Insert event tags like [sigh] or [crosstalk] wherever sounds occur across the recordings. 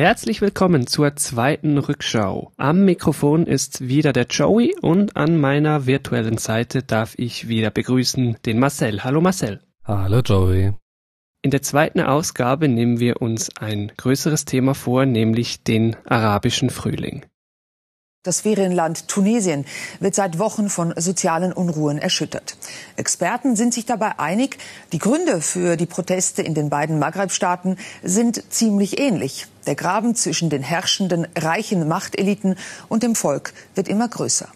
Herzlich willkommen zur zweiten Rückschau. Am Mikrofon ist wieder der Joey und an meiner virtuellen Seite darf ich wieder begrüßen den Marcel. Hallo Marcel. Hallo Joey. In der zweiten Ausgabe nehmen wir uns ein größeres Thema vor, nämlich den arabischen Frühling. Das Ferienland Tunesien wird seit Wochen von sozialen Unruhen erschüttert. Experten sind sich dabei einig, die Gründe für die Proteste in den beiden Maghreb-Staaten sind ziemlich ähnlich. Der Graben zwischen den herrschenden reichen Machteliten und dem Volk wird immer größer.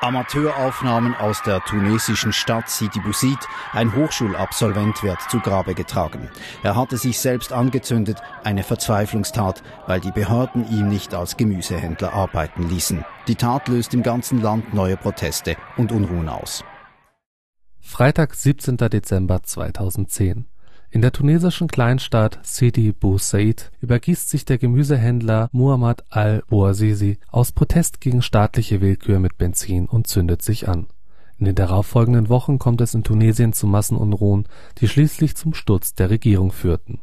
Amateuraufnahmen aus der tunesischen Stadt Sidi Bouzid. Ein Hochschulabsolvent wird zu Grabe getragen. Er hatte sich selbst angezündet, eine Verzweiflungstat, weil die Behörden ihm nicht als Gemüsehändler arbeiten ließen. Die Tat löst im ganzen Land neue Proteste und Unruhen aus. Freitag, 17. Dezember 2010. In der tunesischen Kleinstadt Sidi Bou Said übergießt sich der Gemüsehändler Muhammad al-Bouazizi aus Protest gegen staatliche Willkür mit Benzin und zündet sich an. In den darauffolgenden Wochen kommt es in Tunesien zu Massenunruhen, die schließlich zum Sturz der Regierung führten.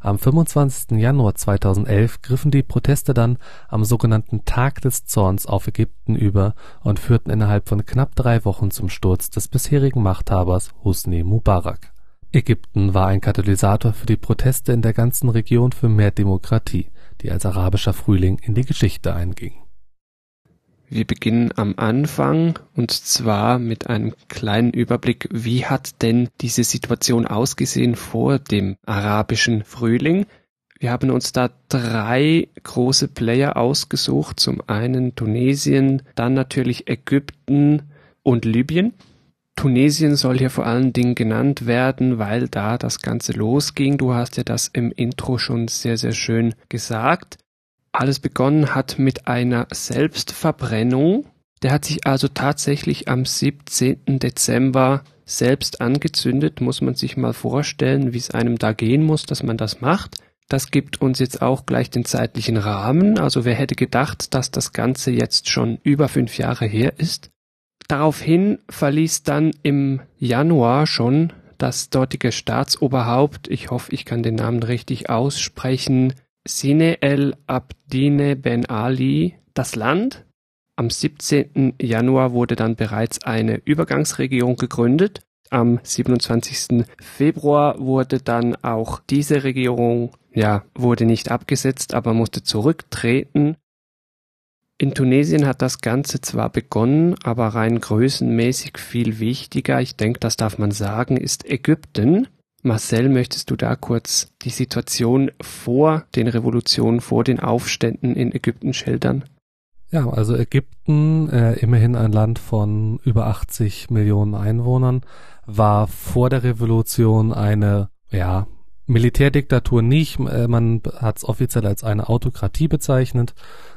Am 25. Januar 2011 griffen die Proteste dann am sogenannten Tag des Zorns auf Ägypten über und führten innerhalb von knapp drei Wochen zum Sturz des bisherigen Machthabers Hosni Mubarak Ägypten war ein Katalysator für die Proteste in der ganzen Region für mehr Demokratie, die als Arabischer Frühling in die Geschichte einging. Wir beginnen am Anfang und zwar mit einem kleinen Überblick, wie hat denn diese Situation ausgesehen vor dem arabischen Frühling? Wir haben uns da drei große Player ausgesucht, zum einen Tunesien, dann natürlich Ägypten und Libyen. Tunesien soll hier vor allen Dingen genannt werden, weil da das Ganze losging. Du hast ja das im Intro schon sehr, sehr schön gesagt. Alles begonnen hat mit einer Selbstverbrennung. Der hat sich also tatsächlich am 17. Dezember selbst angezündet. Muss man sich mal vorstellen, wie es einem da gehen muss, dass man das macht. Das gibt uns jetzt auch gleich den zeitlichen Rahmen. Also wer hätte gedacht, dass das Ganze jetzt schon über fünf Jahre her ist? Daraufhin verließ dann im Januar schon das dortige Staatsoberhaupt, ich hoffe, ich kann den Namen richtig aussprechen, Sine el Abdine Ben Ali, das Land. Am 17. Januar wurde dann bereits eine Übergangsregierung gegründet. Am 27. Februar wurde dann auch diese Regierung, ja, wurde nicht abgesetzt, aber musste zurücktreten. In Tunesien hat das Ganze zwar begonnen, aber rein größenmäßig viel wichtiger, ich denke, das darf man sagen, ist Ägypten. Marcel, möchtest du da kurz die Situation vor den Revolutionen, vor den Aufständen in Ägypten schildern? Ja, also Ägypten, äh, immerhin ein Land von über 80 Millionen Einwohnern, war vor der Revolution eine, ja, Militärdiktatur nicht. Äh, man hat es offiziell als eine Autokratie bezeichnet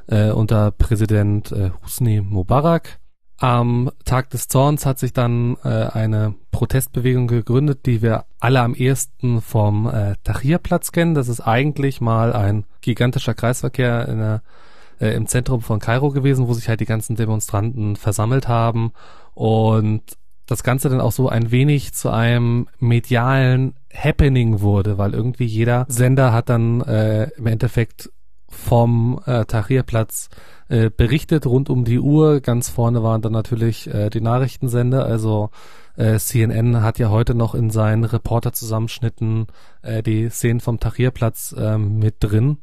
äh, unter Präsident äh, Husni Mubarak. Am Tag des Zorns hat sich dann äh, eine Protestbewegung gegründet, die wir alle am ehesten vom äh, Tahrirplatz kennen. Das ist eigentlich mal ein gigantischer Kreisverkehr in der, äh, im Zentrum von Kairo gewesen, wo sich halt die ganzen Demonstranten versammelt haben und das Ganze dann auch so ein wenig zu einem medialen Happening wurde, weil irgendwie jeder Sender hat dann äh, im Endeffekt vom äh, Tahrirplatz äh, berichtet rund um die Uhr. Ganz vorne waren dann natürlich äh, die Nachrichtensender, also äh, CNN hat ja heute noch in seinen Reporterzusammenschnitten äh, die Szenen vom Tahrirplatz äh, mit drin.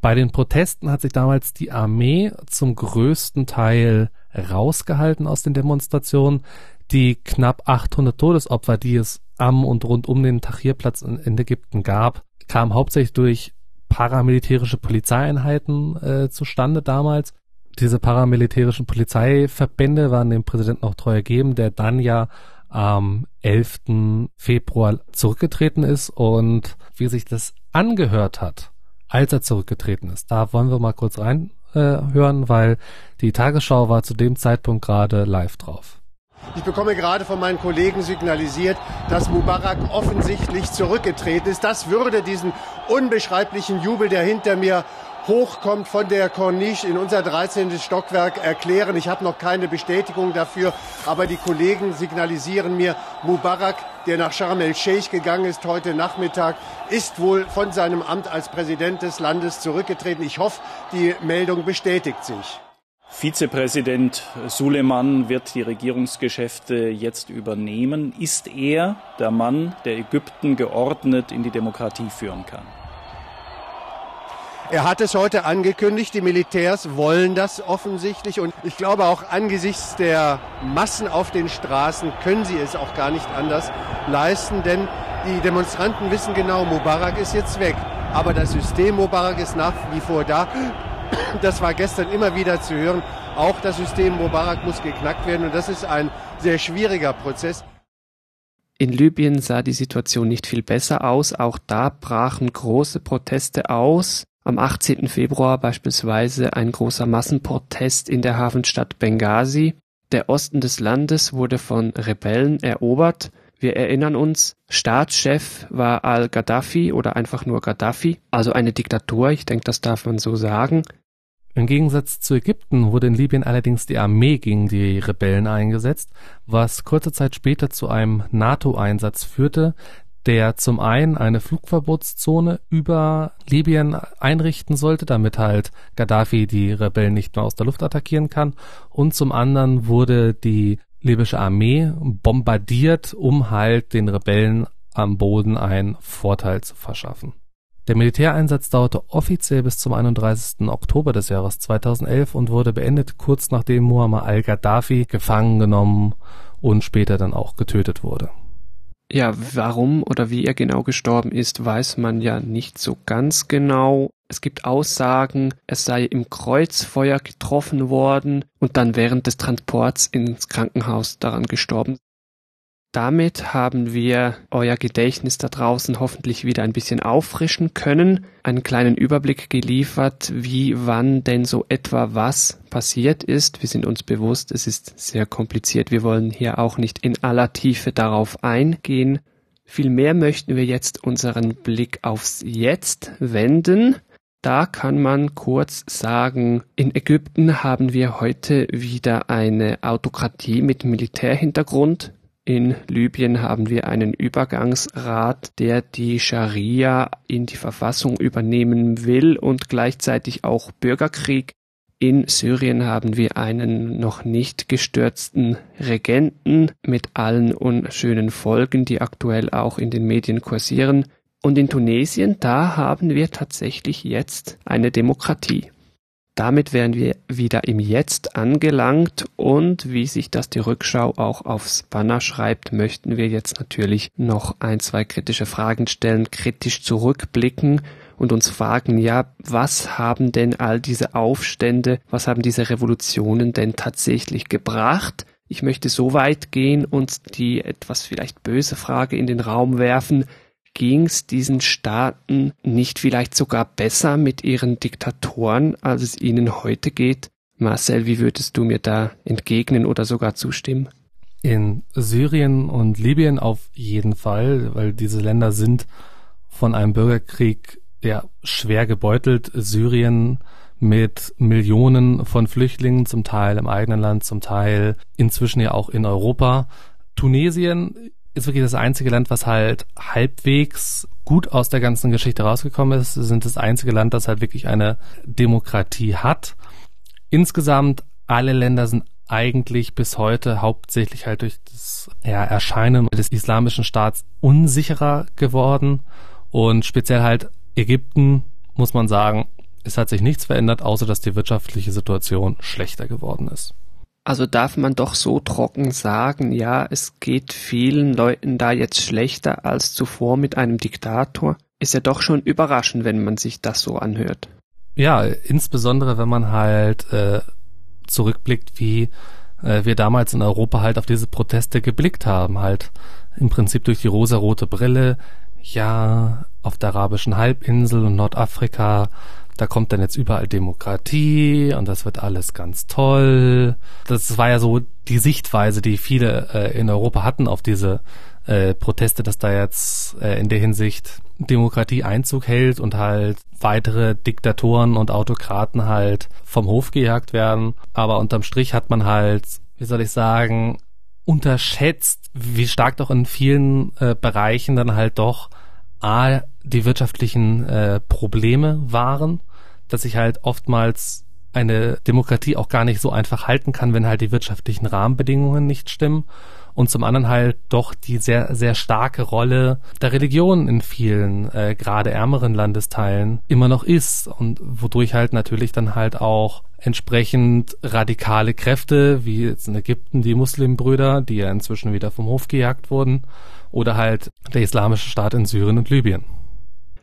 Bei den Protesten hat sich damals die Armee zum größten Teil rausgehalten aus den Demonstrationen die knapp 800 Todesopfer, die es am und rund um den Tahrirplatz in, Ägypten gab, kamen hauptsächlich durch paramilitärische Polizeieinheiten äh, zustande damals. Diese paramilitärischen Polizeiverbände waren dem Präsidenten auch treu ergeben, der dann ja am 11. Februar zurückgetreten ist und wie sich das angehört hat, als er zurückgetreten ist. Da wollen wir mal kurz reinhören, äh, weil die Tagesschau war zu dem Zeitpunkt gerade live drauf. Ich bekomme gerade von meinen Kollegen signalisiert, dass Mubarak offensichtlich zurückgetreten ist. Das würde diesen unbeschreiblichen Jubel, der hinter mir hochkommt von der Corniche in unser 13. Stockwerk erklären. Ich habe noch keine Bestätigung dafür, aber die Kollegen signalisieren mir, Mubarak, der nach Sharm el-Sheikh gegangen ist heute Nachmittag, ist wohl von seinem Amt als Präsident des Landes zurückgetreten. Ich hoffe, die Meldung bestätigt sich. Vizepräsident Suleiman wird die Regierungsgeschäfte jetzt übernehmen. Ist er der Mann, der Ägypten geordnet in die Demokratie führen kann? Er hat es heute angekündigt, die Militärs wollen das offensichtlich und ich glaube auch angesichts der Massen auf den Straßen können sie es auch gar nicht anders leisten, denn die Demonstranten wissen genau, Mubarak ist jetzt weg, aber das System Mubarak ist nach wie vor da. [coughs] Das war gestern immer wieder zu hören. Auch das System Mubarak muss geknackt werden und das ist ein sehr schwieriger Prozess. In Libyen sah die Situation nicht viel besser aus. Auch da brachen große Proteste aus. Am 18. Februar beispielsweise ein großer Massenprotest in der Hafenstadt Benghazi. Der Osten des Landes wurde von Rebellen erobert. Wir erinnern uns, Staatschef war al-Gaddafi oder einfach nur Gaddafi, also eine Diktatur, ich denke, das darf man so sagen. Im Gegensatz zu Ägypten wurde in Libyen allerdings die Armee gegen die Rebellen eingesetzt, was kurze Zeit später zu einem NATO-Einsatz führte, der zum einen eine Flugverbotszone über Libyen einrichten sollte, damit halt Gaddafi die Rebellen nicht mehr aus der Luft attackieren kann, und zum anderen wurde die libysche Armee bombardiert, um halt den Rebellen am Boden einen Vorteil zu verschaffen. Der Militäreinsatz dauerte offiziell bis zum 31. Oktober des Jahres 2011 und wurde beendet kurz nachdem Muammar al-Gaddafi gefangen genommen und später dann auch getötet wurde. Ja, warum oder wie er genau gestorben ist, weiß man ja nicht so ganz genau. Es gibt Aussagen, er sei im Kreuzfeuer getroffen worden und dann während des Transports ins Krankenhaus daran gestorben. Damit haben wir euer Gedächtnis da draußen hoffentlich wieder ein bisschen auffrischen können, einen kleinen Überblick geliefert, wie wann denn so etwa was passiert ist. Wir sind uns bewusst, es ist sehr kompliziert. Wir wollen hier auch nicht in aller Tiefe darauf eingehen. Vielmehr möchten wir jetzt unseren Blick aufs Jetzt wenden. Da kann man kurz sagen, in Ägypten haben wir heute wieder eine Autokratie mit Militärhintergrund. In Libyen haben wir einen Übergangsrat, der die Scharia in die Verfassung übernehmen will und gleichzeitig auch Bürgerkrieg. In Syrien haben wir einen noch nicht gestürzten Regenten mit allen unschönen Folgen, die aktuell auch in den Medien kursieren. Und in Tunesien, da haben wir tatsächlich jetzt eine Demokratie. Damit wären wir wieder im Jetzt angelangt und wie sich das die Rückschau auch aufs Banner schreibt, möchten wir jetzt natürlich noch ein, zwei kritische Fragen stellen, kritisch zurückblicken und uns fragen, ja, was haben denn all diese Aufstände, was haben diese Revolutionen denn tatsächlich gebracht? Ich möchte so weit gehen und die etwas vielleicht böse Frage in den Raum werfen, ging es diesen Staaten nicht vielleicht sogar besser mit ihren Diktatoren, als es ihnen heute geht? Marcel, wie würdest du mir da entgegnen oder sogar zustimmen? In Syrien und Libyen auf jeden Fall, weil diese Länder sind von einem Bürgerkrieg ja schwer gebeutelt. Syrien mit Millionen von Flüchtlingen, zum Teil im eigenen Land, zum Teil inzwischen ja auch in Europa. Tunesien ist wirklich das einzige Land, was halt halbwegs gut aus der ganzen Geschichte rausgekommen ist. Sie sind das einzige Land, das halt wirklich eine Demokratie hat. Insgesamt alle Länder sind eigentlich bis heute hauptsächlich halt durch das ja, Erscheinen des islamischen Staats unsicherer geworden und speziell halt Ägypten muss man sagen, es hat sich nichts verändert, außer dass die wirtschaftliche Situation schlechter geworden ist. Also darf man doch so trocken sagen, ja, es geht vielen Leuten da jetzt schlechter als zuvor mit einem Diktator. Ist ja doch schon überraschend, wenn man sich das so anhört. Ja, insbesondere wenn man halt äh, zurückblickt, wie äh, wir damals in Europa halt auf diese Proteste geblickt haben, halt im Prinzip durch die rosarote Brille, ja, auf der arabischen Halbinsel und Nordafrika da kommt dann jetzt überall Demokratie und das wird alles ganz toll. Das war ja so die Sichtweise, die viele äh, in Europa hatten auf diese äh, Proteste, dass da jetzt äh, in der Hinsicht Demokratie Einzug hält und halt weitere Diktatoren und Autokraten halt vom Hof gejagt werden. Aber unterm Strich hat man halt, wie soll ich sagen, unterschätzt, wie stark doch in vielen äh, Bereichen dann halt doch A, die wirtschaftlichen äh, Probleme waren, dass sich halt oftmals eine Demokratie auch gar nicht so einfach halten kann, wenn halt die wirtschaftlichen Rahmenbedingungen nicht stimmen und zum anderen halt doch die sehr, sehr starke Rolle der Religion in vielen, äh, gerade ärmeren Landesteilen immer noch ist und wodurch halt natürlich dann halt auch entsprechend radikale Kräfte, wie jetzt in Ägypten die Muslimbrüder, die ja inzwischen wieder vom Hof gejagt wurden, oder halt der islamische Staat in Syrien und Libyen.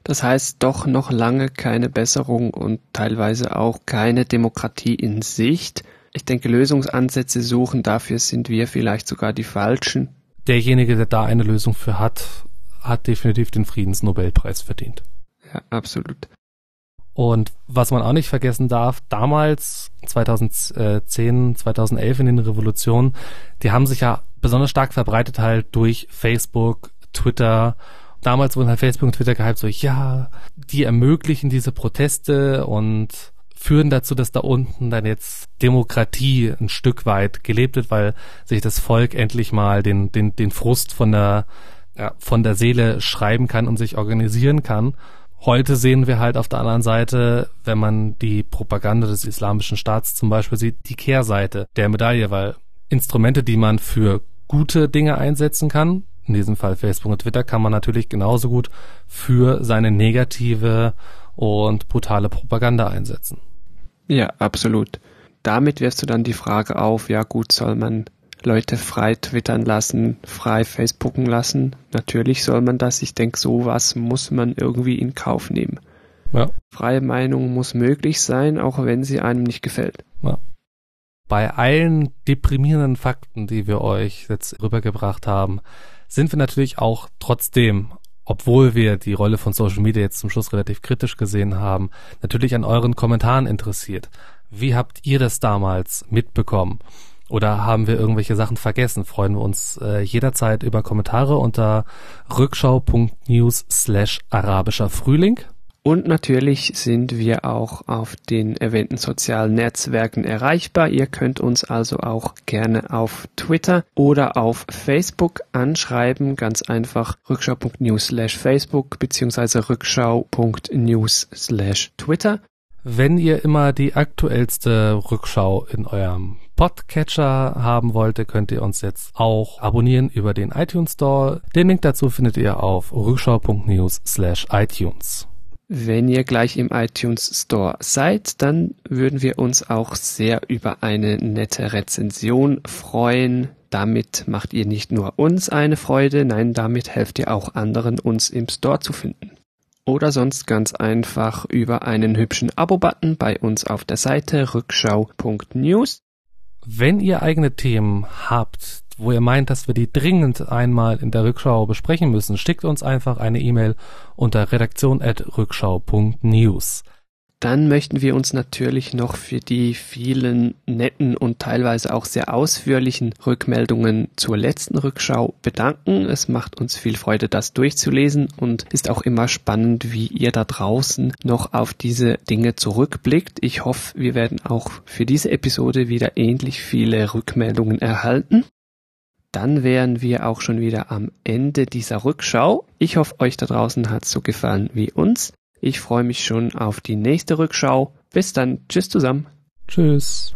Das heißt doch noch lange keine Besserung und teilweise auch keine Demokratie in Sicht. Ich denke, Lösungsansätze suchen, dafür sind wir vielleicht sogar die Falschen. Derjenige, der da eine Lösung für hat, hat definitiv den Friedensnobelpreis verdient. Ja, absolut. Und was man auch nicht vergessen darf, damals, 2010, 2011 in den Revolutionen, die haben sich ja besonders stark verbreitet halt durch Facebook, Twitter. Damals wurden halt Facebook und Twitter gehypt, so, ja, die ermöglichen diese Proteste und führen dazu, dass da unten dann jetzt Demokratie ein Stück weit gelebt wird, weil sich das Volk endlich mal den, den, den Frust von der, ja, von der Seele schreiben kann und sich organisieren kann. Heute sehen wir halt auf der anderen Seite, wenn man die Propaganda des islamischen Staats zum Beispiel sieht, die Kehrseite der Medaille, weil Instrumente, die man für gute Dinge einsetzen kann, in diesem Fall Facebook und Twitter, kann man natürlich genauso gut für seine negative und brutale Propaganda einsetzen. Ja, absolut. Damit wirst du dann die Frage auf, ja gut, soll man Leute frei twittern lassen, frei Facebooken lassen? Natürlich soll man das. Ich denke, sowas muss man irgendwie in Kauf nehmen. Ja. Freie Meinung muss möglich sein, auch wenn sie einem nicht gefällt. Ja. Bei allen deprimierenden Fakten, die wir euch jetzt rübergebracht haben, sind wir natürlich auch trotzdem obwohl wir die Rolle von Social Media jetzt zum Schluss relativ kritisch gesehen haben, natürlich an euren Kommentaren interessiert. Wie habt ihr das damals mitbekommen? Oder haben wir irgendwelche Sachen vergessen? Freuen wir uns äh, jederzeit über Kommentare unter rückschau.news slash arabischer Frühling. Und natürlich sind wir auch auf den erwähnten sozialen Netzwerken erreichbar. Ihr könnt uns also auch gerne auf Twitter oder auf Facebook anschreiben. Ganz einfach rückschau.news slash Facebook beziehungsweise rückschau.news slash Twitter. Wenn ihr immer die aktuellste Rückschau in eurem Podcatcher haben wollt, könnt ihr uns jetzt auch abonnieren über den iTunes Store. Den Link dazu findet ihr auf rückschau.news slash iTunes. Wenn ihr gleich im iTunes Store seid, dann würden wir uns auch sehr über eine nette Rezension freuen. Damit macht ihr nicht nur uns eine Freude, nein, damit helft ihr auch anderen, uns im Store zu finden. Oder sonst ganz einfach über einen hübschen Abo-Button bei uns auf der Seite rückschau.news. Wenn ihr eigene Themen habt, wo ihr meint, dass wir die dringend einmal in der Rückschau besprechen müssen, schickt uns einfach eine E-Mail unter redaktion.rückschau.news. Dann möchten wir uns natürlich noch für die vielen netten und teilweise auch sehr ausführlichen Rückmeldungen zur letzten Rückschau bedanken. Es macht uns viel Freude, das durchzulesen und ist auch immer spannend, wie ihr da draußen noch auf diese Dinge zurückblickt. Ich hoffe, wir werden auch für diese Episode wieder ähnlich viele Rückmeldungen erhalten dann wären wir auch schon wieder am Ende dieser Rückschau. Ich hoffe, euch da draußen hat es so gefallen wie uns. Ich freue mich schon auf die nächste Rückschau. Bis dann. Tschüss zusammen. Tschüss.